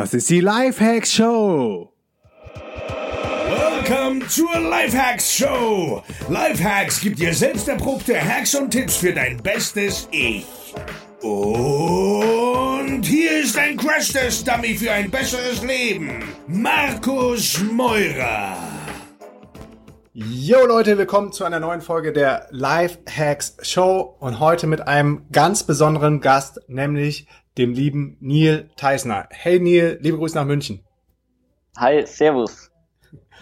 Das ist die Lifehacks Show. Welcome zur Lifehacks Show. Lifehacks gibt dir selbst erprobte Hacks und Tipps für dein bestes Ich. Und hier ist ein Crash-Test-Dummy für ein besseres Leben. Markus Meurer. Yo Leute, willkommen zu einer neuen Folge der Life Hacks Show und heute mit einem ganz besonderen Gast, nämlich dem lieben Neil Teisner. Hey Neil, liebe Grüße nach München. Hi, Servus.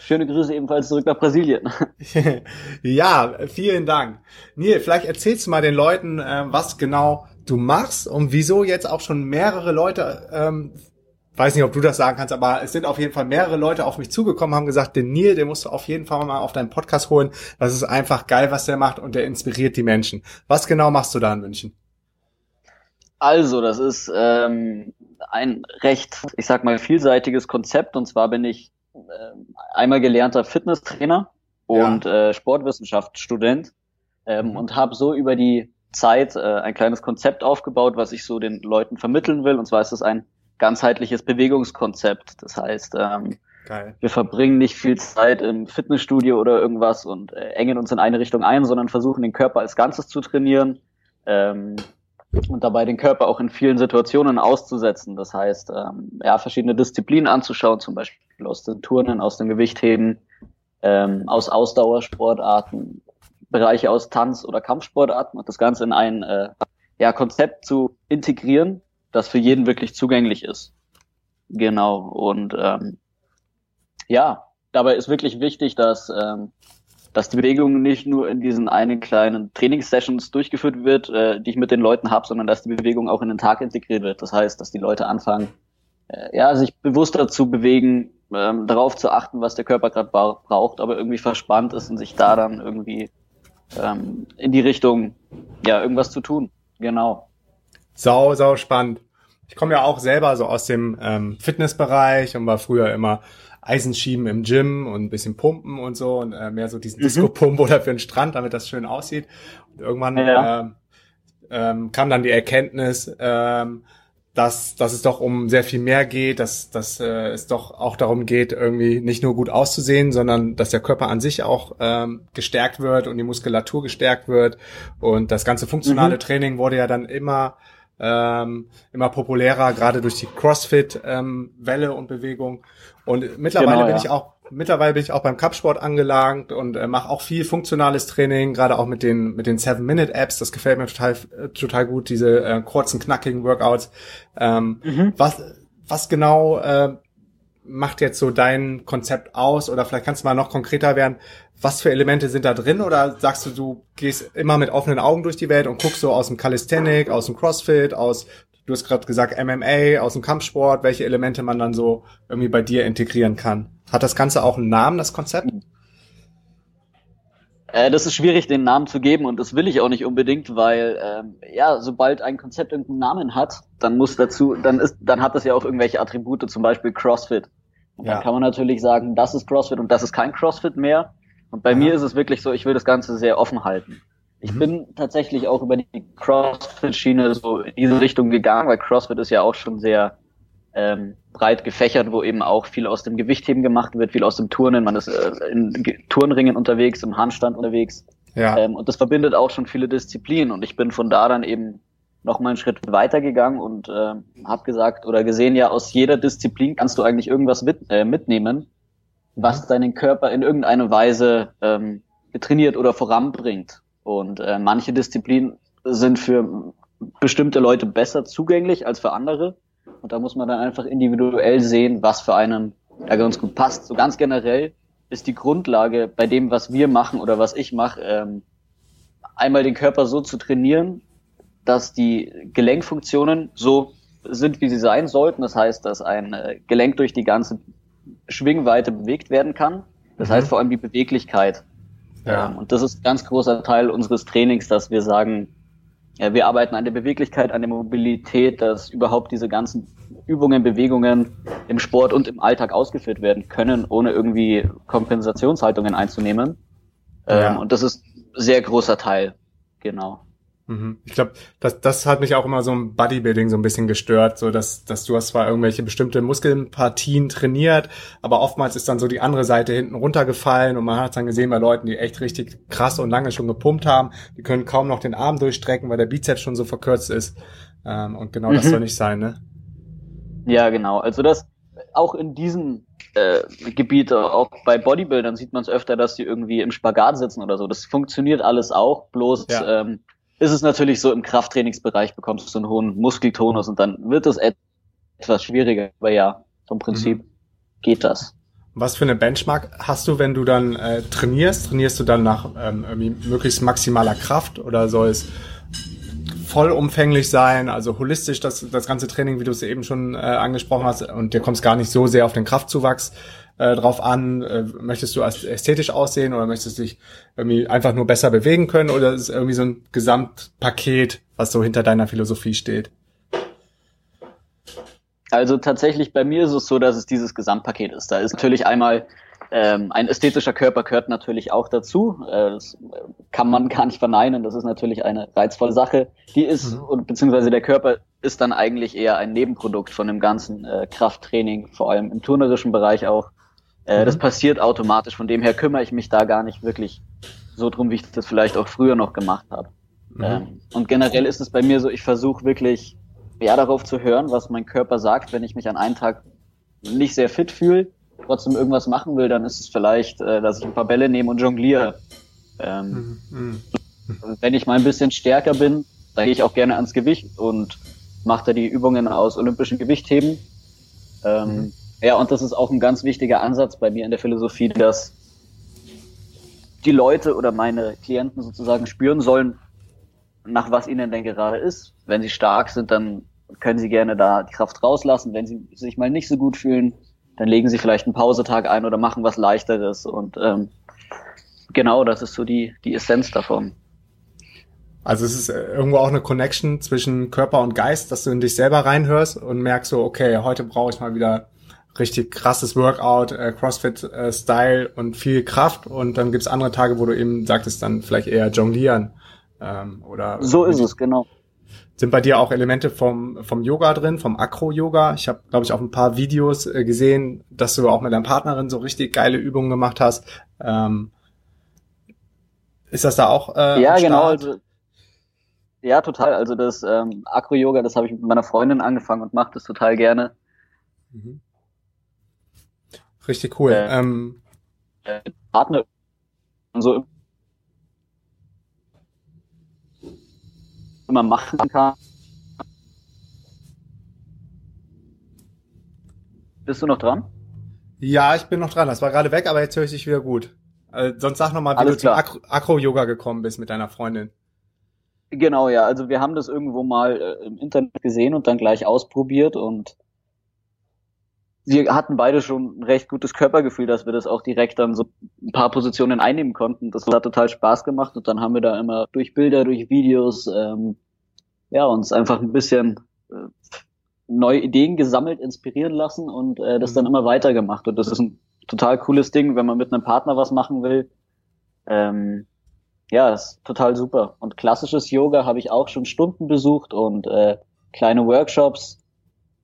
Schöne Grüße ebenfalls zurück nach Brasilien. ja, vielen Dank. Neil, vielleicht erzählst du mal den Leuten, äh, was genau du machst und wieso jetzt auch schon mehrere Leute ähm, weiß nicht, ob du das sagen kannst, aber es sind auf jeden Fall mehrere Leute auf mich zugekommen, haben gesagt, den Neil, den musst du auf jeden Fall mal auf deinen Podcast holen. Das ist einfach geil, was der macht und der inspiriert die Menschen. Was genau machst du da in München? Also, das ist ähm, ein recht, ich sag mal, vielseitiges Konzept. Und zwar bin ich äh, einmal gelernter Fitnesstrainer und ja. äh, Sportwissenschaftsstudent ähm, mhm. und habe so über die Zeit äh, ein kleines Konzept aufgebaut, was ich so den Leuten vermitteln will. Und zwar ist es ein ganzheitliches Bewegungskonzept. Das heißt, ähm, Geil. wir verbringen nicht viel Zeit im Fitnessstudio oder irgendwas und äh, engen uns in eine Richtung ein, sondern versuchen den Körper als Ganzes zu trainieren ähm, und dabei den Körper auch in vielen Situationen auszusetzen. Das heißt, ähm, ja, verschiedene Disziplinen anzuschauen, zum Beispiel aus den Turnen, aus dem Gewichtheben, ähm, aus Ausdauersportarten, Bereiche aus Tanz- oder Kampfsportarten und das Ganze in ein äh, ja, Konzept zu integrieren, das für jeden wirklich zugänglich ist. Genau. Und ähm, ja, dabei ist wirklich wichtig, dass, ähm, dass die Bewegung nicht nur in diesen einen kleinen Trainingssessions durchgeführt wird, äh, die ich mit den Leuten habe, sondern dass die Bewegung auch in den Tag integriert wird. Das heißt, dass die Leute anfangen, äh, ja, sich bewusster zu bewegen, ähm, darauf zu achten, was der Körper gerade braucht, aber irgendwie verspannt ist und sich da dann irgendwie ähm, in die Richtung, ja, irgendwas zu tun. Genau. Sau, sau spannend. Ich komme ja auch selber so aus dem ähm, Fitnessbereich und war früher immer Eisenschieben im Gym und ein bisschen pumpen und so und äh, mehr so diesen mhm. Disco-Pump oder für den Strand, damit das schön aussieht. Und irgendwann ja. ähm, ähm, kam dann die Erkenntnis, ähm, dass, dass es doch um sehr viel mehr geht, dass, dass äh, es doch auch darum geht, irgendwie nicht nur gut auszusehen, sondern dass der Körper an sich auch ähm, gestärkt wird und die Muskulatur gestärkt wird. Und das ganze funktionale mhm. Training wurde ja dann immer ähm, immer populärer, gerade durch die CrossFit-Welle ähm, und Bewegung. Und mittlerweile genau, bin ja. ich auch mittlerweile bin ich auch beim Cup-Sport angelangt und äh, mache auch viel funktionales Training, gerade auch mit den mit den Seven Minute Apps. Das gefällt mir total total gut, diese äh, kurzen knackigen Workouts. Ähm, mhm. Was was genau äh, macht jetzt so dein Konzept aus? Oder vielleicht kannst du mal noch konkreter werden. Was für Elemente sind da drin? Oder sagst du, du gehst immer mit offenen Augen durch die Welt und guckst so aus dem Calisthenic, aus dem CrossFit, aus, du hast gerade gesagt MMA, aus dem Kampfsport, welche Elemente man dann so irgendwie bei dir integrieren kann? Hat das Ganze auch einen Namen, das Konzept? Äh, das ist schwierig, den Namen zu geben und das will ich auch nicht unbedingt, weil ähm, ja, sobald ein Konzept irgendeinen Namen hat, dann muss dazu, dann ist, dann hat das ja auch irgendwelche Attribute, zum Beispiel CrossFit. Und ja. dann kann man natürlich sagen, das ist CrossFit und das ist kein CrossFit mehr. Und bei ja. mir ist es wirklich so, ich will das Ganze sehr offen halten. Ich mhm. bin tatsächlich auch über die CrossFit-Schiene so in diese Richtung gegangen, weil CrossFit ist ja auch schon sehr ähm, breit gefächert, wo eben auch viel aus dem Gewichtheben gemacht wird, viel aus dem Turnen. Man ist äh, in Turnringen unterwegs, im Handstand unterwegs. Ja. Ähm, und das verbindet auch schon viele Disziplinen. Und ich bin von da dann eben noch mal einen Schritt weiter gegangen und äh, habe gesagt oder gesehen, ja, aus jeder Disziplin kannst du eigentlich irgendwas mit, äh, mitnehmen, was mhm. deinen Körper in irgendeiner Weise ähm, trainiert oder voranbringt. Und äh, manche Disziplinen sind für bestimmte Leute besser zugänglich als für andere. Und da muss man dann einfach individuell sehen, was für einen da ganz gut passt. So ganz generell ist die Grundlage bei dem, was wir machen oder was ich mache, ähm, einmal den Körper so zu trainieren, dass die Gelenkfunktionen so sind, wie sie sein sollten. Das heißt, dass ein äh, Gelenk durch die ganze Schwingweite bewegt werden kann. Das mhm. heißt vor allem die Beweglichkeit. Ja. Ähm, und das ist ein ganz großer Teil unseres Trainings, dass wir sagen, ja, wir arbeiten an der Beweglichkeit, an der Mobilität, dass überhaupt diese ganzen Übungen, Bewegungen im Sport und im Alltag ausgeführt werden können, ohne irgendwie Kompensationshaltungen einzunehmen. Ja. Ähm, und das ist ein sehr großer Teil, genau. Mhm. Ich glaube, das, das hat mich auch immer so im Bodybuilding so ein bisschen gestört, so dass, dass du hast zwar irgendwelche bestimmte Muskelpartien trainiert, aber oftmals ist dann so die andere Seite hinten runtergefallen und man hat dann gesehen bei Leuten, die echt richtig krass und lange schon gepumpt haben, die können kaum noch den Arm durchstrecken, weil der Bizeps schon so verkürzt ist. Ähm, und genau mhm. das soll nicht sein, ne? Ja, genau. Also das auch in diesem äh, Gebiet, auch bei Bodybuildern sieht man es öfter, dass die irgendwie im Spagat sitzen oder so. Das funktioniert alles auch, bloß ja. ähm, ist es natürlich so, im Krafttrainingsbereich bekommst du einen hohen Muskeltonus und dann wird es etwas schwieriger. Aber ja, vom Prinzip mhm. geht das. Was für eine Benchmark hast du, wenn du dann äh, trainierst? Trainierst du dann nach ähm, möglichst maximaler Kraft oder soll es vollumfänglich sein, also holistisch das, das ganze Training, wie du es eben schon äh, angesprochen hast, und dir kommst gar nicht so sehr auf den Kraftzuwachs äh, drauf an? Äh, möchtest du ästhetisch aussehen oder möchtest du dich irgendwie einfach nur besser bewegen können oder ist es irgendwie so ein Gesamtpaket, was so hinter deiner Philosophie steht? Also tatsächlich bei mir ist es so, dass es dieses Gesamtpaket ist. Da ist natürlich einmal ähm, ein ästhetischer Körper gehört natürlich auch dazu. Äh, das kann man gar nicht verneinen. Das ist natürlich eine reizvolle Sache. Die ist, mhm. beziehungsweise der Körper ist dann eigentlich eher ein Nebenprodukt von dem ganzen äh, Krafttraining, vor allem im turnerischen Bereich auch. Äh, mhm. Das passiert automatisch. Von dem her kümmere ich mich da gar nicht wirklich so drum, wie ich das vielleicht auch früher noch gemacht habe. Mhm. Ähm, und generell ist es bei mir so, ich versuche wirklich ja darauf zu hören, was mein Körper sagt, wenn ich mich an einem Tag nicht sehr fit fühle, trotzdem irgendwas machen will, dann ist es vielleicht, äh, dass ich ein paar Bälle nehme und jongliere. Ähm, mhm. mhm. Wenn ich mal ein bisschen stärker bin, dann gehe ich auch gerne ans Gewicht und mache da die Übungen aus olympischen Gewichtheben. Ähm, mhm. Ja, und das ist auch ein ganz wichtiger Ansatz bei mir in der Philosophie, dass die Leute oder meine Klienten sozusagen spüren sollen, nach was ihnen denn gerade ist. Wenn sie stark sind, dann können sie gerne da die Kraft rauslassen. Wenn sie sich mal nicht so gut fühlen, dann legen sie vielleicht einen Pausetag ein oder machen was leichteres. Und ähm, genau, das ist so die, die Essenz davon. Also es ist äh, irgendwo auch eine Connection zwischen Körper und Geist, dass du in dich selber reinhörst und merkst so, okay, heute brauche ich mal wieder richtig krasses Workout, äh, CrossFit-Style äh, und viel Kraft. Und dann gibt's andere Tage, wo du eben sagtest, dann vielleicht eher jonglieren. Ähm, oder so ist es, genau. Sind bei dir auch Elemente vom, vom Yoga drin, vom Akro-Yoga? Ich habe, glaube ich, auch ein paar Videos äh, gesehen, dass du auch mit deiner Partnerin so richtig geile Übungen gemacht hast. Ähm, ist das da auch? Äh, ja, genau. Also, ja, total. Also das ähm, Akro-Yoga, das habe ich mit meiner Freundin angefangen und mache das total gerne. Mhm. Richtig cool. Äh, ähm, äh, Partner und so immer machen kann. Bist du noch dran? Ja, ich bin noch dran. Das war gerade weg, aber jetzt höre ich dich wieder gut. Also, sonst sag noch mal, wie Alles du klar. zum Akro-Yoga gekommen bist mit deiner Freundin. Genau, ja. Also wir haben das irgendwo mal äh, im Internet gesehen und dann gleich ausprobiert und wir hatten beide schon ein recht gutes Körpergefühl, dass wir das auch direkt dann so ein paar Positionen einnehmen konnten. Das hat total Spaß gemacht und dann haben wir da immer durch Bilder, durch Videos, ähm, ja, uns einfach ein bisschen äh, neue Ideen gesammelt, inspirieren lassen und äh, das dann mhm. immer weitergemacht. Und das ist ein total cooles Ding, wenn man mit einem Partner was machen will. Ähm, ja, ist total super. Und klassisches Yoga habe ich auch schon Stunden besucht und äh, kleine Workshops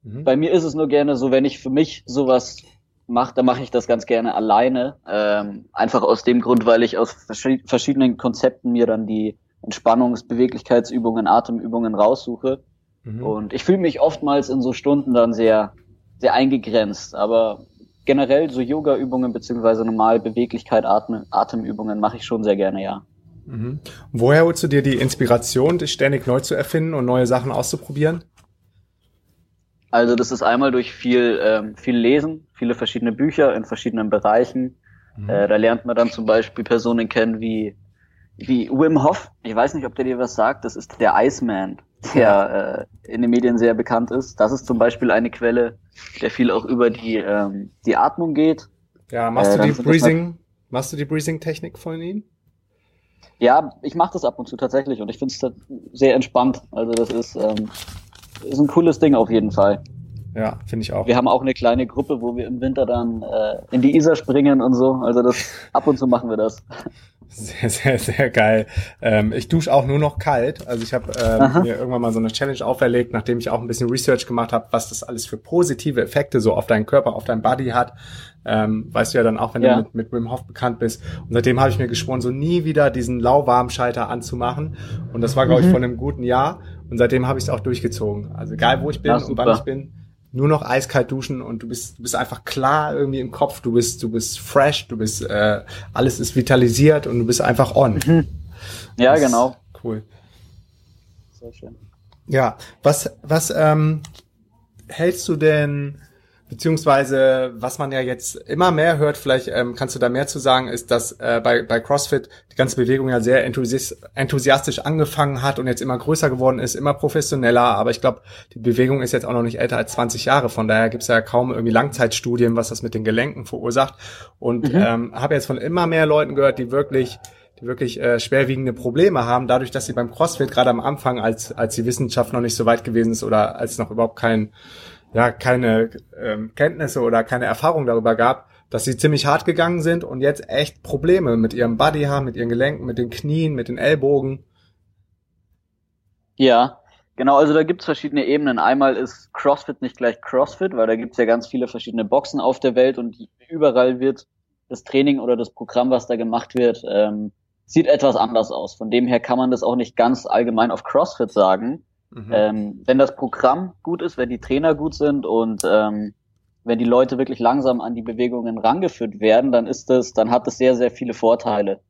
Mhm. Bei mir ist es nur gerne so, wenn ich für mich sowas mache, dann mache ich das ganz gerne alleine. Ähm, einfach aus dem Grund, weil ich aus verschiedenen Konzepten mir dann die Entspannungs-, Beweglichkeitsübungen, Atemübungen raussuche. Mhm. Und ich fühle mich oftmals in so Stunden dann sehr, sehr eingegrenzt. Aber generell so Yoga-Übungen beziehungsweise normal Beweglichkeit, Atem, Atemübungen mache ich schon sehr gerne, ja. Mhm. Woher holst du dir die Inspiration, dich ständig neu zu erfinden und neue Sachen auszuprobieren? Also das ist einmal durch viel, ähm, viel Lesen, viele verschiedene Bücher in verschiedenen Bereichen. Mhm. Äh, da lernt man dann zum Beispiel Personen kennen wie, wie Wim Hof. Ich weiß nicht, ob der dir was sagt. Das ist der Iceman, der äh, in den Medien sehr bekannt ist. Das ist zum Beispiel eine Quelle, der viel auch über die, ähm, die Atmung geht. Ja, machst äh, du die Breathing, machst du die Breathing-Technik von ihm? Ja, ich mache das ab und zu tatsächlich und ich finde es sehr entspannt. Also das ist ähm, ist ein cooles Ding auf jeden Fall. Ja, finde ich auch. Wir haben auch eine kleine Gruppe, wo wir im Winter dann äh, in die Isar springen und so. Also das ab und zu machen wir das. Sehr, sehr, sehr geil. Ähm, ich dusche auch nur noch kalt. Also ich habe ähm, mir irgendwann mal so eine Challenge auferlegt, nachdem ich auch ein bisschen Research gemacht habe, was das alles für positive Effekte so auf deinen Körper, auf deinen Body hat. Ähm, weißt du ja dann auch, wenn ja. du mit, mit Wim Hof bekannt bist. Und seitdem habe ich mir geschworen, so nie wieder diesen lauwarmen Schalter anzumachen. Und das war, glaube ich, mhm. vor einem guten Jahr. Und seitdem habe ich es auch durchgezogen. Also egal, wo ich bin und wann ich bin, nur noch eiskalt duschen und du bist, du bist einfach klar irgendwie im Kopf, du bist, du bist fresh, du bist, äh, alles ist vitalisiert und du bist einfach on. Mhm. Ja, das genau. Cool. Sehr schön. Ja, was, was ähm, hältst du denn Beziehungsweise, was man ja jetzt immer mehr hört, vielleicht ähm, kannst du da mehr zu sagen, ist, dass äh, bei, bei CrossFit die ganze Bewegung ja sehr enthusiastisch angefangen hat und jetzt immer größer geworden ist, immer professioneller. Aber ich glaube, die Bewegung ist jetzt auch noch nicht älter als 20 Jahre. Von daher gibt es ja kaum irgendwie Langzeitstudien, was das mit den Gelenken verursacht. Und mhm. ähm, habe jetzt von immer mehr Leuten gehört, die wirklich die wirklich äh, schwerwiegende Probleme haben, dadurch, dass sie beim CrossFit gerade am Anfang, als, als die Wissenschaft noch nicht so weit gewesen ist oder als noch überhaupt kein ja keine ähm, Kenntnisse oder keine Erfahrung darüber gab, dass sie ziemlich hart gegangen sind und jetzt echt Probleme mit ihrem Body haben, mit ihren Gelenken, mit den Knien, mit den Ellbogen. Ja, genau, also da gibt's verschiedene Ebenen. Einmal ist CrossFit nicht gleich CrossFit, weil da gibt's ja ganz viele verschiedene Boxen auf der Welt und überall wird das Training oder das Programm, was da gemacht wird, ähm, sieht etwas anders aus. Von dem her kann man das auch nicht ganz allgemein auf CrossFit sagen. Mhm. Ähm, wenn das Programm gut ist, wenn die Trainer gut sind und ähm, wenn die Leute wirklich langsam an die Bewegungen rangeführt werden, dann ist das, dann hat das sehr, sehr viele Vorteile.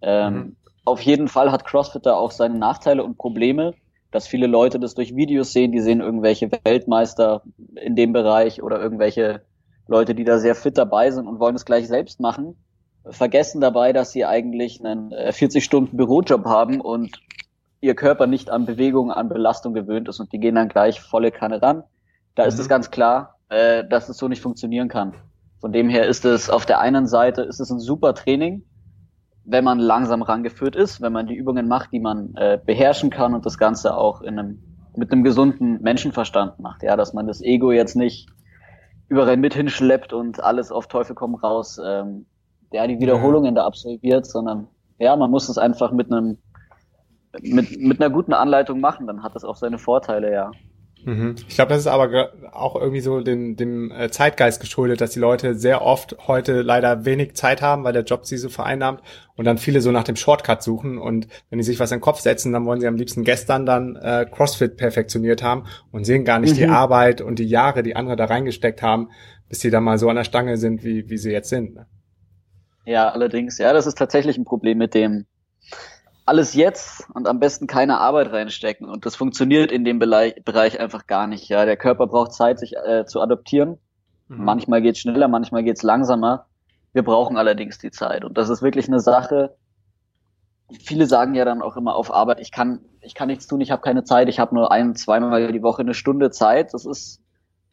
Ähm, mhm. Auf jeden Fall hat CrossFit da auch seine Nachteile und Probleme, dass viele Leute das durch Videos sehen, die sehen irgendwelche Weltmeister in dem Bereich oder irgendwelche Leute, die da sehr fit dabei sind und wollen es gleich selbst machen, vergessen dabei, dass sie eigentlich einen 40 äh, haben und ihr Körper nicht an Bewegung, an Belastung gewöhnt ist und die gehen dann gleich volle Kanne ran. Da mhm. ist es ganz klar, äh, dass es so nicht funktionieren kann. Von dem her ist es auf der einen Seite ist es ein super Training, wenn man langsam rangeführt ist, wenn man die Übungen macht, die man äh, beherrschen kann und das Ganze auch in einem mit einem gesunden Menschenverstand macht, ja, dass man das Ego jetzt nicht überall mit hinschleppt und alles auf Teufel komm raus, ähm, ja, die Wiederholungen da absolviert, sondern ja, man muss es einfach mit einem mit, mit einer guten Anleitung machen, dann hat das auch seine Vorteile, ja. Mhm. Ich glaube, das ist aber auch irgendwie so dem, dem äh, Zeitgeist geschuldet, dass die Leute sehr oft heute leider wenig Zeit haben, weil der Job sie so vereinnahmt und dann viele so nach dem Shortcut suchen und wenn die sich was in den Kopf setzen, dann wollen sie am liebsten gestern dann äh, CrossFit perfektioniert haben und sehen gar nicht mhm. die Arbeit und die Jahre, die andere da reingesteckt haben, bis sie dann mal so an der Stange sind, wie, wie sie jetzt sind. Ne? Ja, allerdings, ja, das ist tatsächlich ein Problem mit dem alles jetzt und am besten keine Arbeit reinstecken. Und das funktioniert in dem Bereich, einfach gar nicht. Ja, der Körper braucht Zeit, sich äh, zu adoptieren. Mhm. Manchmal geht's schneller, manchmal geht's langsamer. Wir brauchen allerdings die Zeit. Und das ist wirklich eine Sache. Viele sagen ja dann auch immer auf Arbeit, ich kann, ich kann nichts tun, ich habe keine Zeit, ich habe nur ein, zweimal die Woche eine Stunde Zeit. Das ist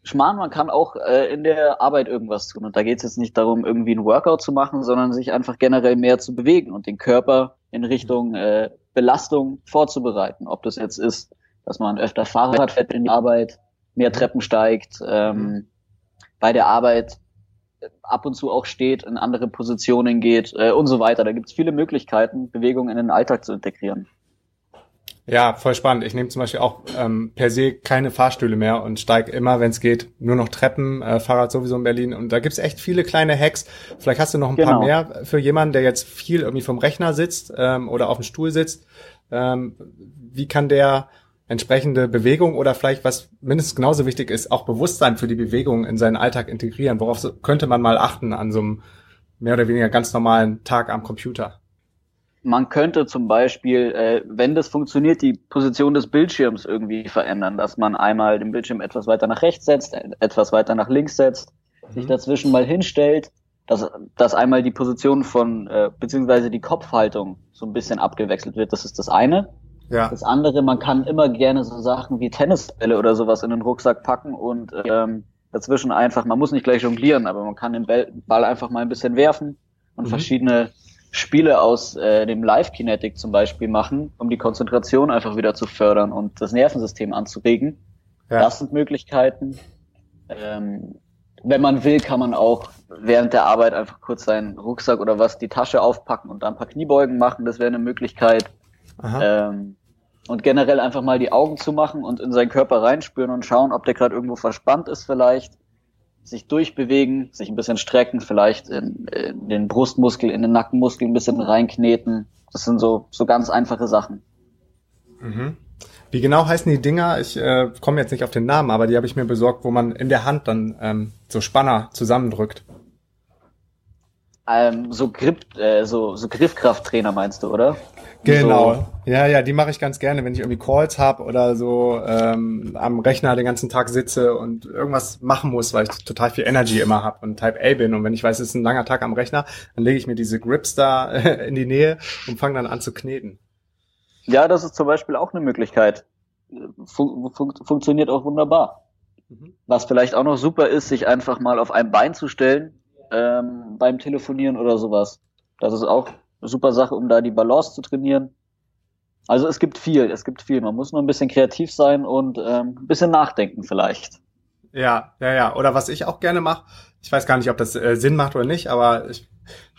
Schmarrn, man kann auch äh, in der Arbeit irgendwas tun. Und da geht es jetzt nicht darum, irgendwie ein Workout zu machen, sondern sich einfach generell mehr zu bewegen und den Körper in Richtung äh, Belastung vorzubereiten. Ob das jetzt ist, dass man öfter Fahrrad fährt in die Arbeit, mehr Treppen steigt, ähm, mhm. bei der Arbeit ab und zu auch steht, in andere Positionen geht äh, und so weiter. Da gibt es viele Möglichkeiten, Bewegung in den Alltag zu integrieren. Ja, voll spannend. Ich nehme zum Beispiel auch ähm, per se keine Fahrstühle mehr und steige immer, wenn es geht, nur noch Treppen, äh, Fahrrad sowieso in Berlin. Und da gibt's echt viele kleine Hacks. Vielleicht hast du noch ein genau. paar mehr für jemanden, der jetzt viel irgendwie vom Rechner sitzt ähm, oder auf dem Stuhl sitzt. Ähm, wie kann der entsprechende Bewegung oder vielleicht, was mindestens genauso wichtig ist, auch Bewusstsein für die Bewegung in seinen Alltag integrieren? Worauf könnte man mal achten an so einem mehr oder weniger ganz normalen Tag am Computer? Man könnte zum Beispiel, äh, wenn das funktioniert, die Position des Bildschirms irgendwie verändern, dass man einmal den Bildschirm etwas weiter nach rechts setzt, etwas weiter nach links setzt, mhm. sich dazwischen mal hinstellt, dass, dass einmal die Position von, äh, beziehungsweise die Kopfhaltung so ein bisschen abgewechselt wird. Das ist das eine. Ja. Das andere, man kann immer gerne so Sachen wie Tennisbälle oder sowas in den Rucksack packen und ähm, dazwischen einfach, man muss nicht gleich jonglieren, aber man kann den Ball einfach mal ein bisschen werfen und mhm. verschiedene Spiele aus äh, dem Live-Kinetic zum Beispiel machen, um die Konzentration einfach wieder zu fördern und das Nervensystem anzuregen. Ja. Das sind Möglichkeiten. Ähm, wenn man will, kann man auch während der Arbeit einfach kurz seinen Rucksack oder was, die Tasche aufpacken und dann ein paar Kniebeugen machen. Das wäre eine Möglichkeit. Ähm, und generell einfach mal die Augen zu machen und in seinen Körper reinspüren und schauen, ob der gerade irgendwo verspannt ist vielleicht. Sich durchbewegen, sich ein bisschen strecken, vielleicht in, in den Brustmuskel, in den Nackenmuskel ein bisschen reinkneten. Das sind so, so ganz einfache Sachen. Mhm. Wie genau heißen die Dinger? Ich äh, komme jetzt nicht auf den Namen, aber die habe ich mir besorgt, wo man in der Hand dann ähm, so Spanner zusammendrückt. Ähm, so, Grip, äh, so, so Griffkrafttrainer meinst du, oder? Genau. So. Ja, ja, die mache ich ganz gerne, wenn ich irgendwie Calls habe oder so ähm, am Rechner den ganzen Tag sitze und irgendwas machen muss, weil ich total viel Energy immer habe und Type A bin. Und wenn ich weiß, es ist ein langer Tag am Rechner, dann lege ich mir diese Grips da in die Nähe und fange dann an zu kneten. Ja, das ist zum Beispiel auch eine Möglichkeit. Fun fun funktioniert auch wunderbar. Mhm. Was vielleicht auch noch super ist, sich einfach mal auf ein Bein zu stellen ähm, beim Telefonieren oder sowas. Das ist auch eine super Sache, um da die Balance zu trainieren. Also es gibt viel, es gibt viel. Man muss nur ein bisschen kreativ sein und ähm, ein bisschen nachdenken vielleicht. Ja, ja, ja. Oder was ich auch gerne mache, ich weiß gar nicht, ob das äh, Sinn macht oder nicht, aber ich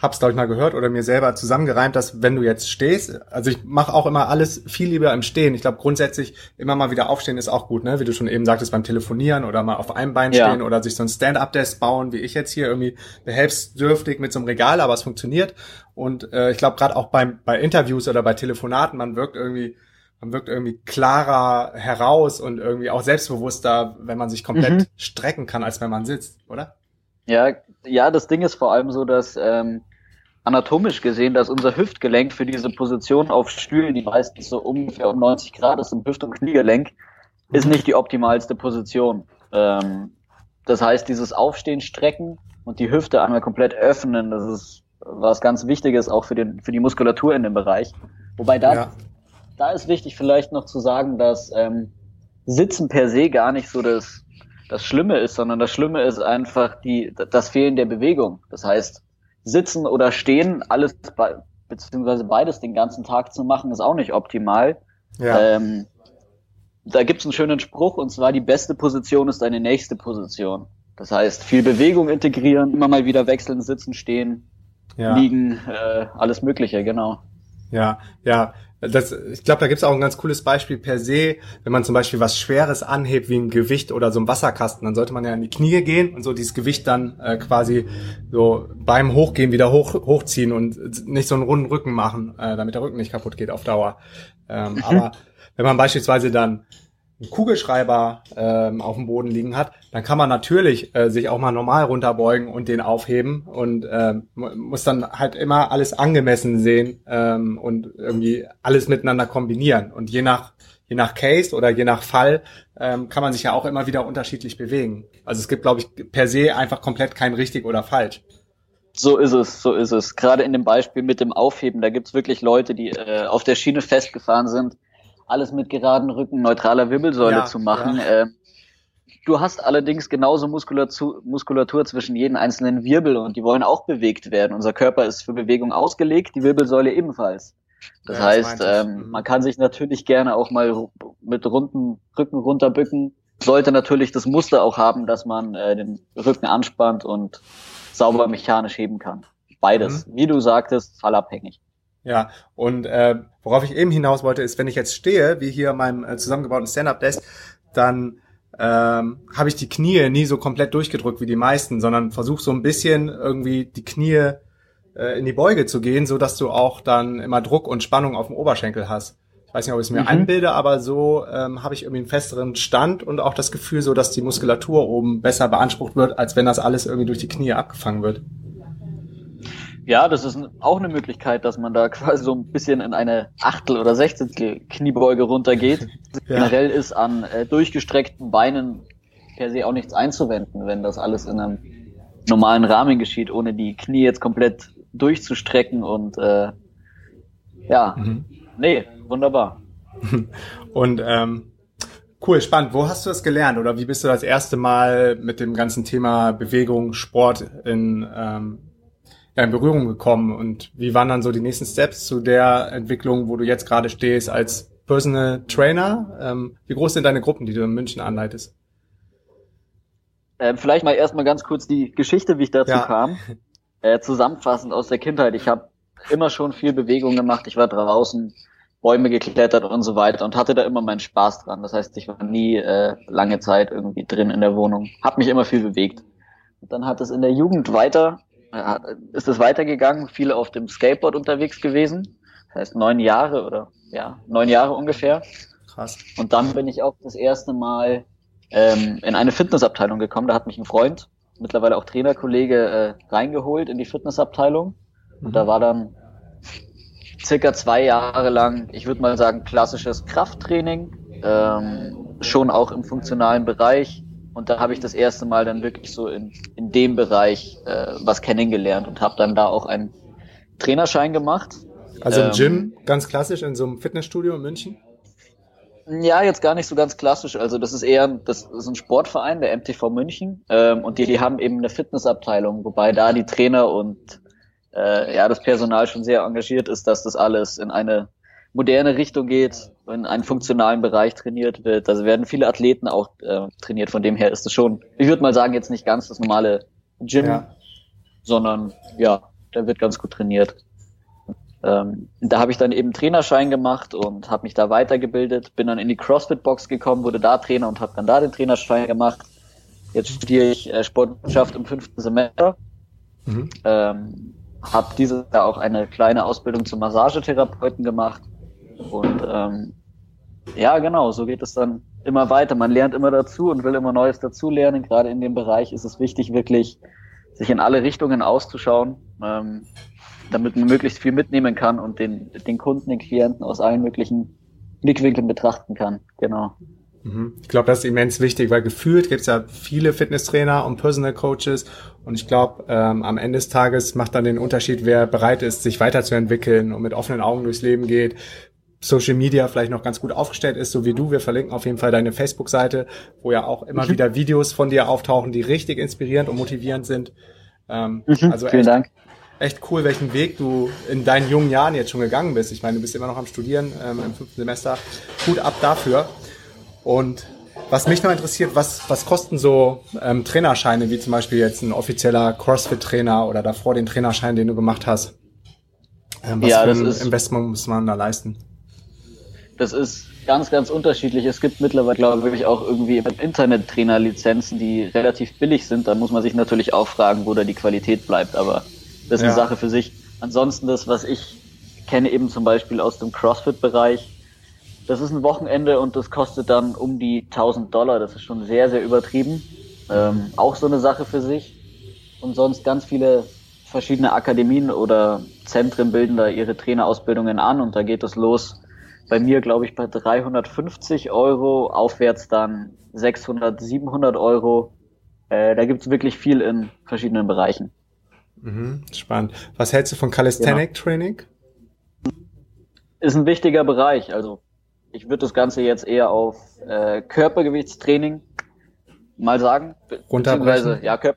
hab's glaube ich mal gehört oder mir selber zusammengereimt, dass wenn du jetzt stehst, also ich mache auch immer alles viel lieber im Stehen. Ich glaube grundsätzlich immer mal wieder aufstehen ist auch gut, ne? Wie du schon eben sagtest beim Telefonieren oder mal auf einem Bein ja. stehen oder sich so ein Stand-up-Desk bauen, wie ich jetzt hier irgendwie behelfsdürftig mit so einem Regal, aber es funktioniert. Und äh, ich glaube gerade auch beim bei Interviews oder bei Telefonaten, man wirkt irgendwie man wirkt irgendwie klarer heraus und irgendwie auch selbstbewusster, wenn man sich komplett mhm. strecken kann, als wenn man sitzt, oder? Ja, ja, das Ding ist vor allem so, dass ähm, anatomisch gesehen, dass unser Hüftgelenk für diese Position auf Stühlen, die meistens so ungefähr um 90 Grad ist, im Hüft- und Kniegelenk, ist nicht die optimalste Position. Ähm, das heißt, dieses Aufstehen, Strecken und die Hüfte einmal komplett öffnen, das ist was ganz Wichtiges auch für, den, für die Muskulatur in dem Bereich. Wobei da, ja. da ist wichtig vielleicht noch zu sagen, dass ähm, Sitzen per se gar nicht so das das Schlimme ist, sondern das Schlimme ist einfach die, das Fehlen der Bewegung. Das heißt, sitzen oder stehen, alles beziehungsweise beides den ganzen Tag zu machen, ist auch nicht optimal. Ja. Ähm, da gibt's einen schönen Spruch, und zwar die beste Position ist deine nächste Position. Das heißt, viel Bewegung integrieren, immer mal wieder wechseln, sitzen, stehen, ja. liegen, äh, alles Mögliche, genau. Ja, ja. Das, ich glaube, da gibt es auch ein ganz cooles Beispiel per se, wenn man zum Beispiel was Schweres anhebt, wie ein Gewicht oder so ein Wasserkasten, dann sollte man ja in die Knie gehen und so dieses Gewicht dann äh, quasi so beim Hochgehen wieder hoch, hochziehen und nicht so einen runden Rücken machen, äh, damit der Rücken nicht kaputt geht auf Dauer. Ähm, mhm. Aber wenn man beispielsweise dann einen Kugelschreiber ähm, auf dem Boden liegen hat, dann kann man natürlich äh, sich auch mal normal runterbeugen und den aufheben und ähm, muss dann halt immer alles angemessen sehen ähm, und irgendwie alles miteinander kombinieren. Und je nach je nach Case oder je nach Fall ähm, kann man sich ja auch immer wieder unterschiedlich bewegen. Also es gibt, glaube ich, per se einfach komplett kein richtig oder falsch. So ist es, so ist es. Gerade in dem Beispiel mit dem Aufheben, da gibt's wirklich Leute, die äh, auf der Schiene festgefahren sind alles mit geraden Rücken, neutraler Wirbelsäule ja, zu machen. Ja. Äh, du hast allerdings genauso Muskulatur, Muskulatur zwischen jeden einzelnen Wirbel und die wollen auch bewegt werden. Unser Körper ist für Bewegung ausgelegt, die Wirbelsäule ebenfalls. Das ja, heißt, das ähm, mhm. man kann sich natürlich gerne auch mal mit runden Rücken runterbücken. Sollte natürlich das Muster auch haben, dass man äh, den Rücken anspannt und sauber mechanisch heben kann. Beides, mhm. wie du sagtest, fallabhängig. Ja, und äh, worauf ich eben hinaus wollte, ist, wenn ich jetzt stehe, wie hier in meinem äh, zusammengebauten Stand-Up-Desk, dann ähm, habe ich die Knie nie so komplett durchgedrückt wie die meisten, sondern versuche so ein bisschen irgendwie die Knie äh, in die Beuge zu gehen, so dass du auch dann immer Druck und Spannung auf dem Oberschenkel hast. Ich weiß nicht, ob ich es mir mhm. einbilde, aber so ähm, habe ich irgendwie einen festeren Stand und auch das Gefühl, so dass die Muskulatur oben besser beansprucht wird, als wenn das alles irgendwie durch die Knie abgefangen wird. Ja, das ist auch eine Möglichkeit, dass man da quasi so ein bisschen in eine Achtel- oder Sechzehntel Kniebeuge runtergeht. Ja. Generell ist an äh, durchgestreckten Beinen per se auch nichts einzuwenden, wenn das alles in einem normalen Rahmen geschieht, ohne die Knie jetzt komplett durchzustrecken und äh, ja, mhm. nee, wunderbar. Und ähm, cool, spannend. Wo hast du das gelernt oder wie bist du das erste Mal mit dem ganzen Thema Bewegung, Sport in ähm, ja, in Berührung gekommen und wie waren dann so die nächsten Steps zu der Entwicklung, wo du jetzt gerade stehst als Personal Trainer? Ähm, wie groß sind deine Gruppen, die du in München anleitest? Äh, vielleicht mal erstmal ganz kurz die Geschichte, wie ich dazu ja. kam. Äh, zusammenfassend aus der Kindheit. Ich habe immer schon viel Bewegung gemacht. Ich war draußen, Bäume geklettert und so weiter und hatte da immer meinen Spaß dran. Das heißt, ich war nie äh, lange Zeit irgendwie drin in der Wohnung. Hab mich immer viel bewegt. Und dann hat es in der Jugend weiter, ist es weitergegangen, viele auf dem Skateboard unterwegs gewesen. Das heißt neun Jahre oder ja, neun Jahre ungefähr. Krass. Und dann bin ich auch das erste Mal ähm, in eine Fitnessabteilung gekommen. Da hat mich ein Freund, mittlerweile auch Trainerkollege, äh, reingeholt in die Fitnessabteilung. Und mhm. da war dann circa zwei Jahre lang, ich würde mal sagen, klassisches Krafttraining, ähm, schon auch im funktionalen Bereich. Und da habe ich das erste Mal dann wirklich so in, in dem Bereich äh, was kennengelernt und habe dann da auch einen Trainerschein gemacht. Also im ähm, Gym, ganz klassisch, in so einem Fitnessstudio in München? Ja, jetzt gar nicht so ganz klassisch. Also das ist eher, das ist ein Sportverein, der MTV München. Ähm, und die, die haben eben eine Fitnessabteilung, wobei da die Trainer und äh, ja das Personal schon sehr engagiert ist, dass das alles in eine moderne Richtung geht, in einen funktionalen Bereich trainiert wird. Also werden viele Athleten auch äh, trainiert. Von dem her ist es schon, ich würde mal sagen, jetzt nicht ganz das normale Gym, ja. sondern ja, da wird ganz gut trainiert. Ähm, da habe ich dann eben Trainerschein gemacht und habe mich da weitergebildet, bin dann in die CrossFit-Box gekommen, wurde da Trainer und habe dann da den Trainerschein gemacht. Jetzt studiere ich äh, Sportwissenschaft im fünften Semester. Mhm. Ähm, habe dieses Jahr auch eine kleine Ausbildung zum Massagetherapeuten gemacht. Und ähm, ja, genau, so geht es dann immer weiter. Man lernt immer dazu und will immer Neues dazulernen. Gerade in dem Bereich ist es wichtig, wirklich sich in alle Richtungen auszuschauen. Ähm, damit man möglichst viel mitnehmen kann und den, den Kunden, den Klienten aus allen möglichen Blickwinkeln betrachten kann. Genau. Mhm. Ich glaube, das ist immens wichtig, weil gefühlt gibt es ja viele Fitnesstrainer und Personal Coaches und ich glaube, ähm, am Ende des Tages macht dann den Unterschied, wer bereit ist, sich weiterzuentwickeln und mit offenen Augen durchs Leben geht. Social Media vielleicht noch ganz gut aufgestellt ist, so wie du. Wir verlinken auf jeden Fall deine Facebook-Seite, wo ja auch immer mhm. wieder Videos von dir auftauchen, die richtig inspirierend und motivierend sind. Ähm, mhm, also vielen echt, Dank echt cool, welchen Weg du in deinen jungen Jahren jetzt schon gegangen bist. Ich meine, du bist immer noch am Studieren ähm, im fünften Semester. Gut ab dafür. Und was mich noch interessiert, was, was kosten so ähm, Trainerscheine, wie zum Beispiel jetzt ein offizieller CrossFit-Trainer oder davor den Trainerschein, den du gemacht hast? Ähm, was ja, für ein ist, Investment muss man da leisten? Das ist ganz, ganz unterschiedlich. Es gibt mittlerweile, glaube ich, auch irgendwie Internet-Trainer-Lizenzen, die relativ billig sind. Da muss man sich natürlich auch fragen, wo da die Qualität bleibt. Aber das ist ja. eine Sache für sich. Ansonsten das, was ich kenne eben zum Beispiel aus dem CrossFit-Bereich, das ist ein Wochenende und das kostet dann um die 1000 Dollar. Das ist schon sehr, sehr übertrieben. Ähm, auch so eine Sache für sich. Und sonst ganz viele verschiedene Akademien oder Zentren bilden da ihre Trainerausbildungen an und da geht es los. Bei mir, glaube ich, bei 350 Euro, aufwärts dann 600, 700 Euro. Äh, da gibt's wirklich viel in verschiedenen Bereichen. Mhm, spannend. Was hältst du von Calisthenic genau. Training? Ist ein wichtiger Bereich. Also ich würde das Ganze jetzt eher auf äh, Körpergewichtstraining mal sagen. Runterbrechen? Ja, Kör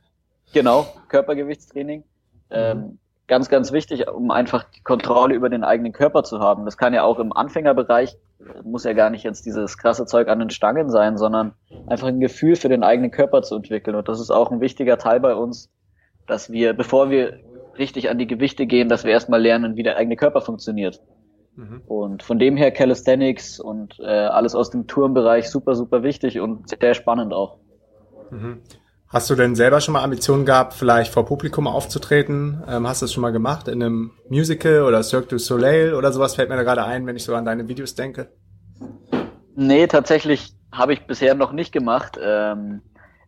genau, Körpergewichtstraining. Ähm, mhm. Ganz, ganz wichtig, um einfach die Kontrolle über den eigenen Körper zu haben. Das kann ja auch im Anfängerbereich, muss ja gar nicht jetzt dieses krasse Zeug an den Stangen sein, sondern einfach ein Gefühl für den eigenen Körper zu entwickeln. Und das ist auch ein wichtiger Teil bei uns, dass wir, bevor wir richtig an die Gewichte gehen, dass wir erstmal lernen, wie der eigene Körper funktioniert. Mhm. Und von dem her Calisthenics und äh, alles aus dem Turmbereich super, super wichtig und sehr spannend auch. Mhm. Hast du denn selber schon mal Ambitionen gehabt, vielleicht vor Publikum aufzutreten? Ähm, hast du das schon mal gemacht in einem Musical oder Cirque du Soleil oder sowas? Fällt mir da gerade ein, wenn ich so an deine Videos denke. Nee, tatsächlich habe ich bisher noch nicht gemacht. Ähm,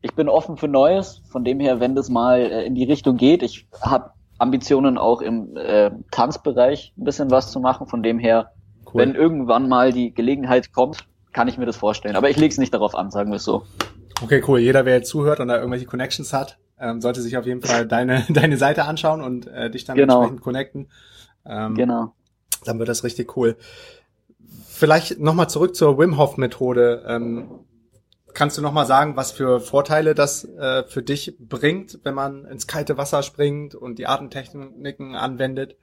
ich bin offen für Neues. Von dem her, wenn das mal äh, in die Richtung geht, ich habe Ambitionen auch im äh, Tanzbereich ein bisschen was zu machen. Von dem her, cool. wenn irgendwann mal die Gelegenheit kommt, kann ich mir das vorstellen. Aber ich lege es nicht darauf an, sagen wir es so. Okay, cool. Jeder, wer jetzt zuhört und da irgendwelche Connections hat, ähm, sollte sich auf jeden Fall deine, deine Seite anschauen und äh, dich dann genau. entsprechend connecten. Ähm, genau. Dann wird das richtig cool. Vielleicht nochmal zurück zur Wim Hof Methode. Ähm, Kannst du noch mal sagen, was für Vorteile das äh, für dich bringt, wenn man ins kalte Wasser springt und die Atemtechniken anwendet?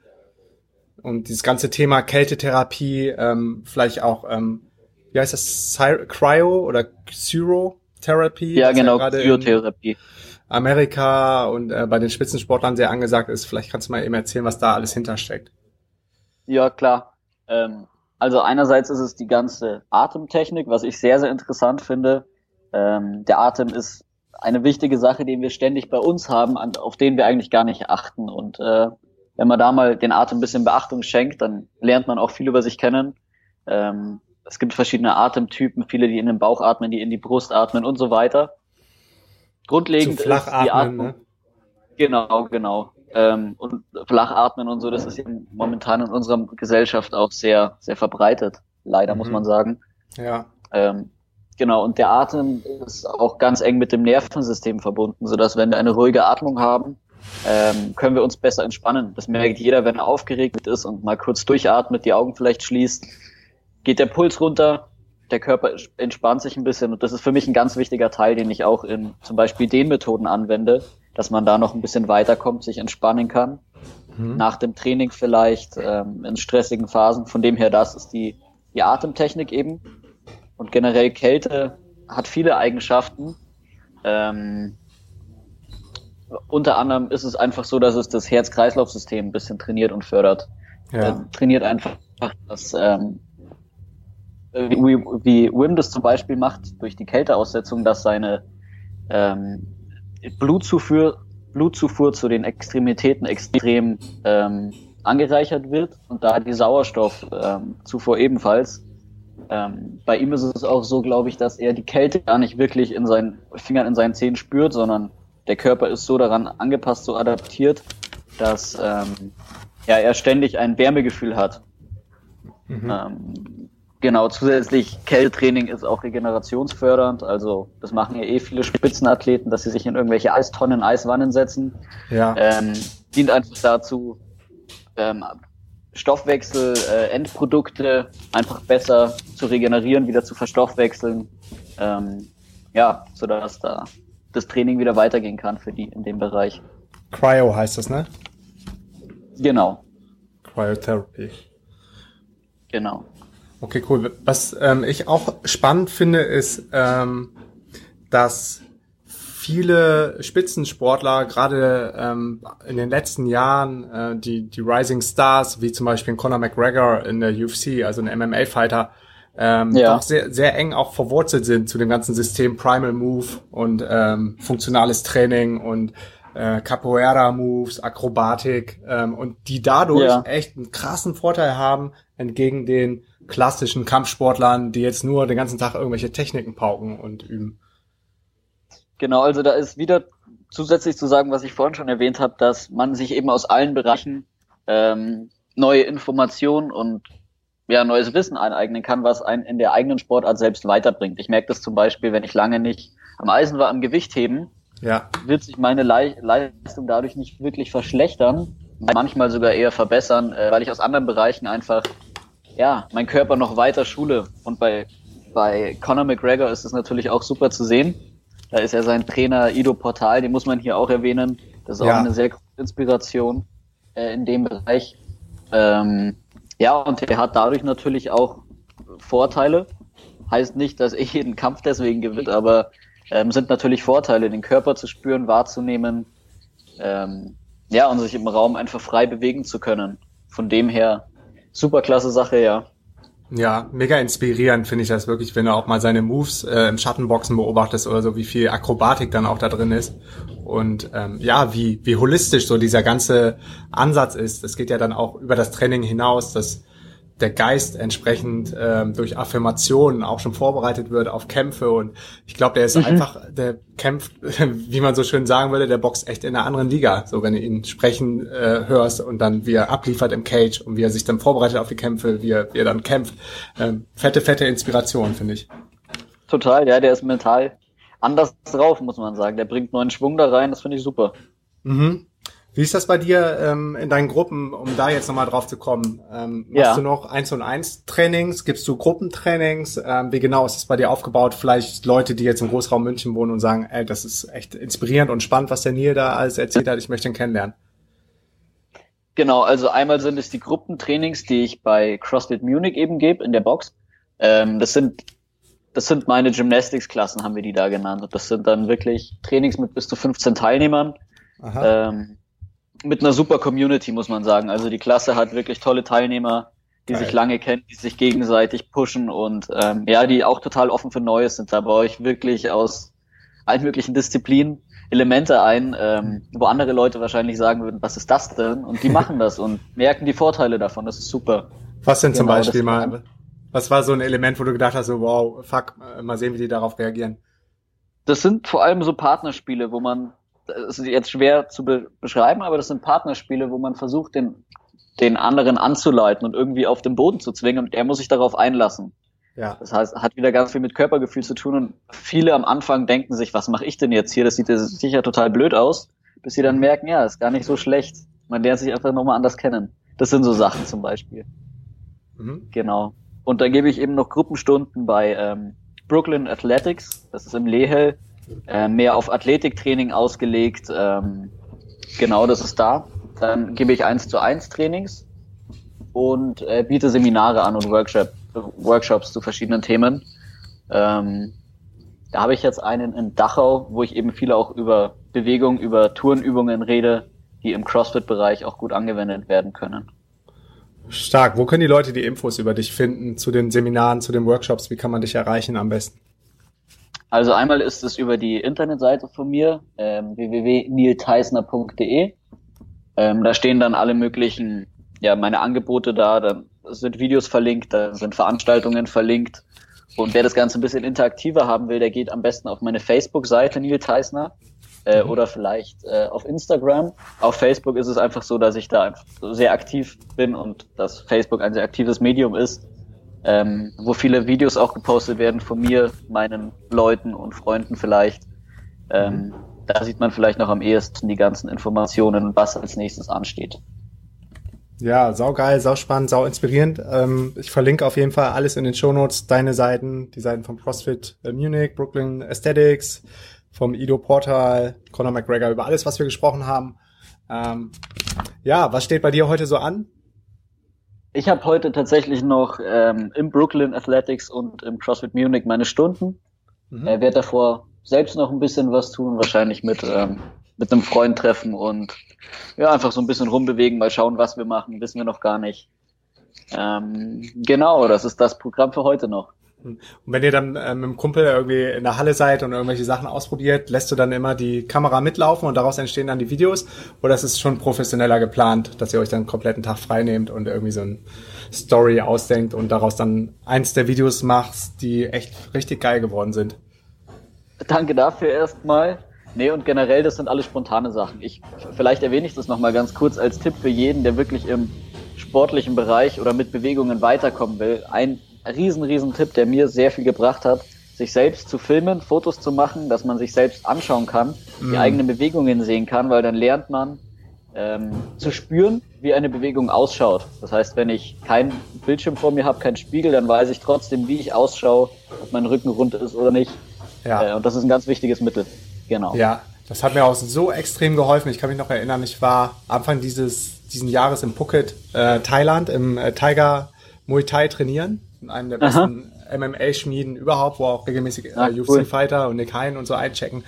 Und dieses ganze Thema Kältetherapie, ähm, vielleicht auch, ähm, wie heißt das, Cryo oder Xyro Therapy. Ja, genau, Physiotherapie. Amerika und äh, bei den Spitzensportlern sehr angesagt ist. Vielleicht kannst du mal eben erzählen, was da alles hintersteckt. Ja, klar. Ähm, also einerseits ist es die ganze Atemtechnik, was ich sehr, sehr interessant finde. Ähm, der Atem ist eine wichtige Sache, die wir ständig bei uns haben, auf den wir eigentlich gar nicht achten. Und äh, wenn man da mal den Atem ein bisschen Beachtung schenkt, dann lernt man auch viel über sich kennen. Ähm, es gibt verschiedene Atemtypen, viele, die in den Bauch atmen, die in die Brust atmen und so weiter. Grundlegend flach ist die Atmung. Ne? Genau, genau. Ähm, und flach atmen und so, das ist momentan in unserer Gesellschaft auch sehr, sehr verbreitet. Leider mhm. muss man sagen. Ja. Ähm, genau. Und der Atem ist auch ganz eng mit dem Nervensystem verbunden, so dass wenn wir eine ruhige Atmung haben, ähm, können wir uns besser entspannen. Das merkt jeder, wenn er aufgeregt ist und mal kurz durchatmet, die Augen vielleicht schließt, geht der Puls runter, der Körper entspannt sich ein bisschen und das ist für mich ein ganz wichtiger Teil, den ich auch in zum Beispiel den Methoden anwende, dass man da noch ein bisschen weiterkommt, sich entspannen kann. Mhm. Nach dem Training vielleicht, ähm, in stressigen Phasen. Von dem her, das ist die, die Atemtechnik eben. Und generell Kälte hat viele Eigenschaften. Ähm, unter anderem ist es einfach so, dass es das Herz-Kreislauf-System ein bisschen trainiert und fördert. Ja. Äh, trainiert einfach das ähm, wie, wie Wim das zum Beispiel macht durch die Kälteaussetzung, dass seine ähm, Blutzufuhr, Blutzufuhr zu den Extremitäten extrem ähm, angereichert wird und da die Sauerstoffzufuhr ähm, ebenfalls. Ähm, bei ihm ist es auch so, glaube ich, dass er die Kälte gar nicht wirklich in seinen Fingern, in seinen Zähnen spürt, sondern der Körper ist so daran angepasst, so adaptiert, dass ähm, ja, er ständig ein Wärmegefühl hat. Mhm. Ähm, Genau, zusätzlich Kältetraining ist auch regenerationsfördernd. Also das machen ja eh viele Spitzenathleten, dass sie sich in irgendwelche Eistonnen, Eiswannen setzen. Ja. Ähm, dient einfach dazu, ähm, Stoffwechsel, äh, Endprodukte einfach besser zu regenerieren, wieder zu verstoffwechseln. Ähm, ja, sodass da das Training wieder weitergehen kann für die in dem Bereich. Cryo heißt das, ne? Genau. Cryotherapy. Genau. Okay, cool. Was ähm, ich auch spannend finde, ist, ähm, dass viele Spitzensportler gerade ähm, in den letzten Jahren äh, die die Rising Stars, wie zum Beispiel Conor McGregor in der UFC, also ein MMA-Fighter, ähm, ja. doch sehr, sehr eng auch verwurzelt sind zu dem ganzen System Primal Move und ähm, funktionales Training und äh, Capoeira Moves, Akrobatik ähm, und die dadurch ja. echt einen krassen Vorteil haben entgegen den klassischen Kampfsportlern, die jetzt nur den ganzen Tag irgendwelche Techniken pauken und üben. Genau, also da ist wieder zusätzlich zu sagen, was ich vorhin schon erwähnt habe, dass man sich eben aus allen Bereichen ähm, neue Informationen und ja, neues Wissen aneignen kann, was einen in der eigenen Sportart selbst weiterbringt. Ich merke das zum Beispiel, wenn ich lange nicht am Eisen war, am Gewichtheben, ja. wird sich meine Le Leistung dadurch nicht wirklich verschlechtern, manchmal sogar eher verbessern, äh, weil ich aus anderen Bereichen einfach ja, mein Körper noch weiter schule. Und bei, bei Conor McGregor ist es natürlich auch super zu sehen. Da ist ja sein Trainer Ido Portal, den muss man hier auch erwähnen. Das ist ja. auch eine sehr große Inspiration äh, in dem Bereich. Ähm, ja, und er hat dadurch natürlich auch Vorteile. Heißt nicht, dass er jeden Kampf deswegen gewinnt, aber ähm, sind natürlich Vorteile, den Körper zu spüren, wahrzunehmen. Ähm, ja, und sich im Raum einfach frei bewegen zu können. Von dem her super klasse Sache, ja. Ja, mega inspirierend finde ich das wirklich, wenn du auch mal seine Moves äh, im Schattenboxen beobachtest oder so, wie viel Akrobatik dann auch da drin ist. Und ähm, ja, wie, wie holistisch so dieser ganze Ansatz ist. Das geht ja dann auch über das Training hinaus, dass der Geist entsprechend ähm, durch Affirmationen auch schon vorbereitet wird auf Kämpfe und ich glaube, der ist mhm. einfach, der kämpft, wie man so schön sagen würde, der boxt echt in einer anderen Liga. So wenn du ihn sprechen äh, hörst und dann wie er abliefert im Cage und wie er sich dann vorbereitet auf die Kämpfe, wie er, wie er dann kämpft. Ähm, fette, fette Inspiration, finde ich. Total, ja, der ist mental anders drauf, muss man sagen. Der bringt neuen Schwung da rein, das finde ich super. Mhm. Wie ist das bei dir ähm, in deinen Gruppen, um da jetzt nochmal drauf zu kommen? Ähm, machst ja. du noch eins und eins Trainings? Gibst du Gruppentrainings? Ähm, wie genau ist das bei dir aufgebaut? Vielleicht Leute, die jetzt im Großraum München wohnen und sagen, ey, das ist echt inspirierend und spannend, was der Neil da alles erzählt hat. Ich möchte ihn kennenlernen. Genau, also einmal sind es die Gruppentrainings, die ich bei CrossFit Munich eben gebe in der Box. Ähm, das sind das sind meine Gymnastics-Klassen, haben wir die da genannt. Und das sind dann wirklich Trainings mit bis zu 15 Teilnehmern. Ähm, mit einer super Community, muss man sagen. Also die Klasse hat wirklich tolle Teilnehmer, die Geil. sich lange kennen, die sich gegenseitig pushen und ähm, ja, die auch total offen für Neues sind. Da baue ich wirklich aus allen möglichen Disziplinen Elemente ein, ähm, wo andere Leute wahrscheinlich sagen würden, was ist das denn? Und die machen das und merken die Vorteile davon. Das ist super. Was denn genau, zum Beispiel mal? Was war so ein Element, wo du gedacht hast, so, wow, fuck, mal sehen, wie die darauf reagieren? Das sind vor allem so Partnerspiele, wo man, ist jetzt schwer zu be beschreiben, aber das sind Partnerspiele, wo man versucht, den, den anderen anzuleiten und irgendwie auf den Boden zu zwingen und er muss sich darauf einlassen. Ja. Das heißt, hat wieder ganz viel mit Körpergefühl zu tun und viele am Anfang denken sich, was mache ich denn jetzt hier? Das sieht sicher total blöd aus, bis sie dann mhm. merken, ja, ist gar nicht so schlecht. Man lernt sich einfach nochmal anders kennen. Das sind so Sachen zum Beispiel. Mhm. Genau. Und dann gebe ich eben noch Gruppenstunden bei ähm, Brooklyn Athletics. Das ist im Lehel. Äh, mehr auf Athletiktraining ausgelegt. Ähm, genau, das ist da. Dann gebe ich eins zu eins Trainings und äh, biete Seminare an und Workshop, Workshops zu verschiedenen Themen. Ähm, da habe ich jetzt einen in Dachau, wo ich eben viel auch über Bewegung, über Tourenübungen rede, die im CrossFit-Bereich auch gut angewendet werden können. Stark. Wo können die Leute die Infos über dich finden, zu den Seminaren, zu den Workshops? Wie kann man dich erreichen am besten? Also einmal ist es über die Internetseite von mir, ähm, www.nielteisner.de. Ähm, da stehen dann alle möglichen, ja, meine Angebote da, dann sind Videos verlinkt, da sind Veranstaltungen verlinkt. Und wer das Ganze ein bisschen interaktiver haben will, der geht am besten auf meine Facebook-Seite Neil Teisner äh, mhm. oder vielleicht äh, auf Instagram. Auf Facebook ist es einfach so, dass ich da sehr aktiv bin und dass Facebook ein sehr aktives Medium ist, ähm, wo viele Videos auch gepostet werden von mir, meinen Leuten und Freunden vielleicht. Ähm, mhm. Da sieht man vielleicht noch am ehesten die ganzen Informationen, was als nächstes ansteht. Ja, sau geil, sau spannend, sau inspirierend. Ähm, ich verlinke auf jeden Fall alles in den Shownotes, deine Seiten, die Seiten vom CrossFit äh, Munich, Brooklyn Aesthetics, vom Ido Portal, Conor McGregor, über alles, was wir gesprochen haben. Ähm, ja, was steht bei dir heute so an? Ich habe heute tatsächlich noch ähm, im Brooklyn Athletics und im CrossFit Munich meine Stunden. Mhm. Er wird davor selbst noch ein bisschen was tun, wahrscheinlich mit ähm, mit einem Freund treffen und ja, einfach so ein bisschen rumbewegen, mal schauen, was wir machen, wissen wir noch gar nicht. Ähm, genau, das ist das Programm für heute noch. Und wenn ihr dann äh, mit dem Kumpel irgendwie in der Halle seid und irgendwelche Sachen ausprobiert, lässt du dann immer die Kamera mitlaufen und daraus entstehen dann die Videos? Oder ist es schon professioneller geplant, dass ihr euch dann kompletten Tag frei nehmt und irgendwie so ein Story ausdenkt und daraus dann eins der Videos machst, die echt richtig geil geworden sind? Danke dafür erstmal. Nee, und generell, das sind alles spontane Sachen. Ich, vielleicht erwähne ich das nochmal ganz kurz als Tipp für jeden, der wirklich im sportlichen Bereich oder mit Bewegungen weiterkommen will. Ein riesen, riesen Tipp, der mir sehr viel gebracht hat, sich selbst zu filmen, Fotos zu machen, dass man sich selbst anschauen kann, mhm. die eigenen Bewegungen sehen kann, weil dann lernt man ähm, zu spüren, wie eine Bewegung ausschaut. Das heißt, wenn ich keinen Bildschirm vor mir habe, keinen Spiegel, dann weiß ich trotzdem, wie ich ausschaue, ob mein Rücken rund ist oder nicht. Ja. Äh, und das ist ein ganz wichtiges Mittel. Genau. Ja, das hat mir auch so extrem geholfen. Ich kann mich noch erinnern, ich war Anfang dieses diesen Jahres in Phuket, äh, Thailand, im äh, Tiger Muay Thai trainieren, in einem der besten MMA-Schmieden überhaupt, wo auch regelmäßig äh, ah, UFC-Fighter cool. und Nick Hein und so einchecken.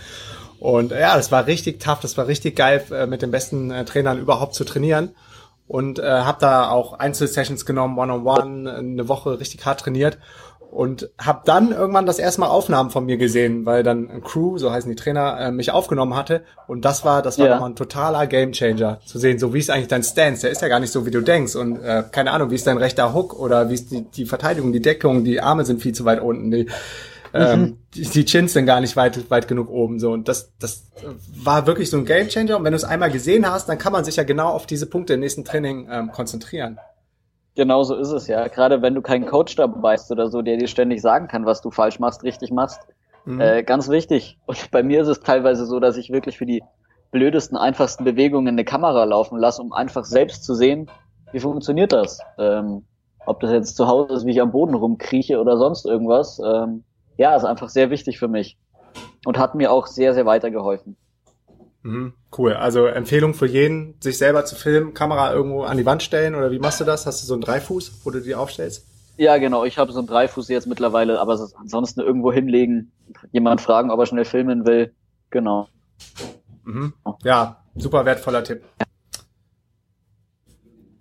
Und äh, ja, das war richtig tough, das war richtig geil, äh, mit den besten äh, Trainern überhaupt zu trainieren. Und äh, habe da auch Einzelsessions genommen, One-on-One, -on -one, eine Woche richtig hart trainiert und habe dann irgendwann das erste Mal Aufnahmen von mir gesehen, weil dann ein Crew, so heißen die Trainer, äh, mich aufgenommen hatte und das war das war ja. nochmal ein totaler Gamechanger zu sehen, so wie ist eigentlich dein Stance, der ist ja gar nicht so wie du denkst und äh, keine Ahnung, wie ist dein rechter Hook oder wie ist die, die Verteidigung, die Deckung, die Arme sind viel zu weit unten, die ähm, mhm. die, die Chins sind gar nicht weit weit genug oben so und das das war wirklich so ein Gamechanger und wenn du es einmal gesehen hast, dann kann man sich ja genau auf diese Punkte im nächsten Training ähm, konzentrieren. Genau so ist es ja. Gerade wenn du keinen Coach dabei hast oder so, der dir ständig sagen kann, was du falsch machst, richtig machst. Mhm. Äh, ganz wichtig. Und bei mir ist es teilweise so, dass ich wirklich für die blödesten, einfachsten Bewegungen eine Kamera laufen lasse, um einfach selbst zu sehen, wie funktioniert das. Ähm, ob das jetzt zu Hause ist, wie ich am Boden rumkrieche oder sonst irgendwas. Ähm, ja, ist einfach sehr wichtig für mich. Und hat mir auch sehr, sehr weitergeholfen. Mhm, cool. Also Empfehlung für jeden, sich selber zu filmen, Kamera irgendwo an die Wand stellen oder wie machst du das? Hast du so einen Dreifuß, wo du die aufstellst? Ja, genau. Ich habe so einen Dreifuß jetzt mittlerweile, aber ansonsten irgendwo hinlegen, jemand fragen, ob er schnell filmen will. Genau. Mhm. Ja, super wertvoller Tipp.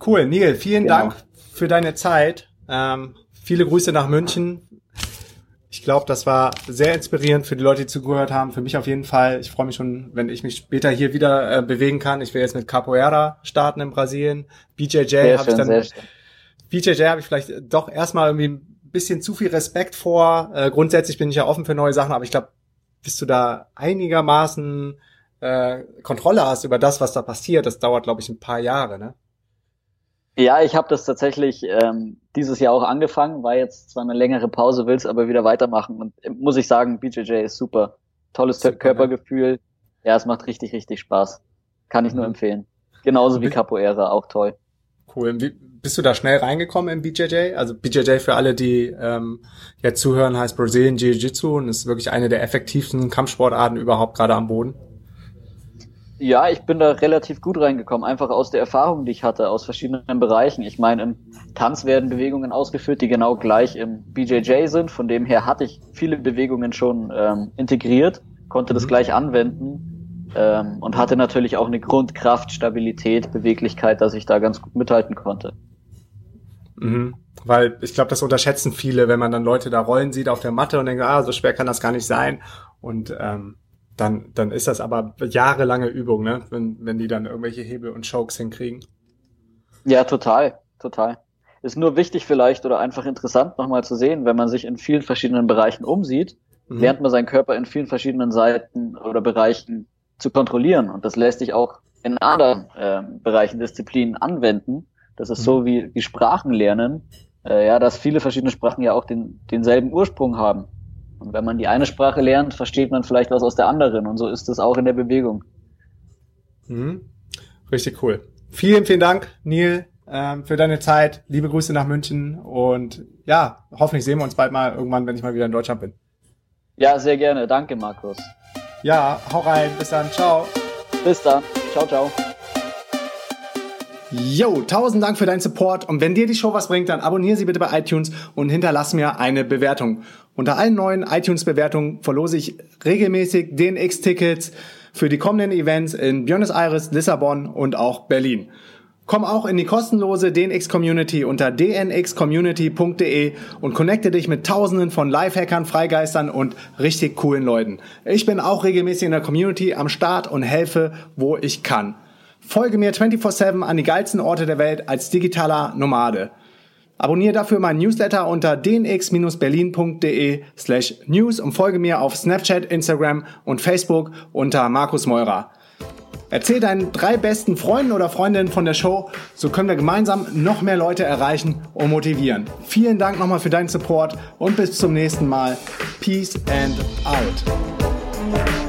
Cool, Neil, vielen genau. Dank für deine Zeit. Ähm, viele Grüße nach München. Ich glaube, das war sehr inspirierend für die Leute, die zugehört haben. Für mich auf jeden Fall. Ich freue mich schon, wenn ich mich später hier wieder äh, bewegen kann. Ich will jetzt mit Capoeira starten in Brasilien. BJJ habe ich dann. BJJ habe ich vielleicht doch erstmal irgendwie ein bisschen zu viel Respekt vor. Äh, grundsätzlich bin ich ja offen für neue Sachen, aber ich glaube, bis du da einigermaßen äh, Kontrolle hast über das, was da passiert, das dauert, glaube ich, ein paar Jahre, ne? Ja, ich habe das tatsächlich ähm, dieses Jahr auch angefangen, war jetzt zwar eine längere Pause, will's aber wieder weitermachen und äh, muss ich sagen, BJJ ist super. Tolles super, ne? Körpergefühl. Ne? Ja, es macht richtig, richtig Spaß. Kann ich mhm. nur empfehlen. Genauso wie Capoeira, auch toll. Cool. Wie, bist du da schnell reingekommen im BJJ? Also BJJ für alle, die ähm, jetzt zuhören, heißt Brazilian Jiu-Jitsu und ist wirklich eine der effektivsten Kampfsportarten überhaupt gerade am Boden. Ja, ich bin da relativ gut reingekommen, einfach aus der Erfahrung, die ich hatte, aus verschiedenen Bereichen. Ich meine, im Tanz werden Bewegungen ausgeführt, die genau gleich im BJJ sind. Von dem her hatte ich viele Bewegungen schon ähm, integriert, konnte mhm. das gleich anwenden ähm, und hatte natürlich auch eine Grundkraft, Stabilität, Beweglichkeit, dass ich da ganz gut mithalten konnte. Mhm. Weil ich glaube, das unterschätzen viele, wenn man dann Leute da rollen sieht auf der Matte und denkt, ah, so schwer kann das gar nicht sein. Und ähm, dann, dann ist das aber jahrelange Übung, ne? wenn, wenn die dann irgendwelche Hebel und Chokes hinkriegen. Ja, total, total. Ist nur wichtig vielleicht oder einfach interessant nochmal zu sehen, wenn man sich in vielen verschiedenen Bereichen umsieht, mhm. lernt man seinen Körper in vielen verschiedenen Seiten oder Bereichen zu kontrollieren. Und das lässt sich auch in anderen äh, Bereichen, Disziplinen anwenden. Das ist mhm. so wie, wie Sprachen lernen, äh, ja, dass viele verschiedene Sprachen ja auch den, denselben Ursprung haben. Und wenn man die eine Sprache lernt, versteht man vielleicht was aus der anderen. Und so ist es auch in der Bewegung. Mhm. Richtig cool. Vielen, vielen Dank, Neil, ähm, für deine Zeit. Liebe Grüße nach München. Und ja, hoffentlich sehen wir uns bald mal irgendwann, wenn ich mal wieder in Deutschland bin. Ja, sehr gerne. Danke, Markus. Ja, hau rein. Bis dann. Ciao. Bis dann. Ciao, ciao. Yo, tausend Dank für deinen Support und wenn dir die Show was bringt, dann abonniere sie bitte bei iTunes und hinterlass mir eine Bewertung. Unter allen neuen iTunes-Bewertungen verlose ich regelmäßig DNX-Tickets für die kommenden Events in Buenos Aires, Lissabon und auch Berlin. Komm auch in die kostenlose DNX-Community unter dnxcommunity.de und connecte dich mit tausenden von Lifehackern, Freigeistern und richtig coolen Leuten. Ich bin auch regelmäßig in der Community am Start und helfe, wo ich kann. Folge mir 24-7 an die geilsten Orte der Welt als digitaler Nomade. Abonniere dafür meinen Newsletter unter dnx-berlin.de slash news und folge mir auf Snapchat, Instagram und Facebook unter Markus Meurer. Erzähl deinen drei besten Freunden oder Freundinnen von der Show, so können wir gemeinsam noch mehr Leute erreichen und motivieren. Vielen Dank nochmal für deinen Support und bis zum nächsten Mal. Peace and out.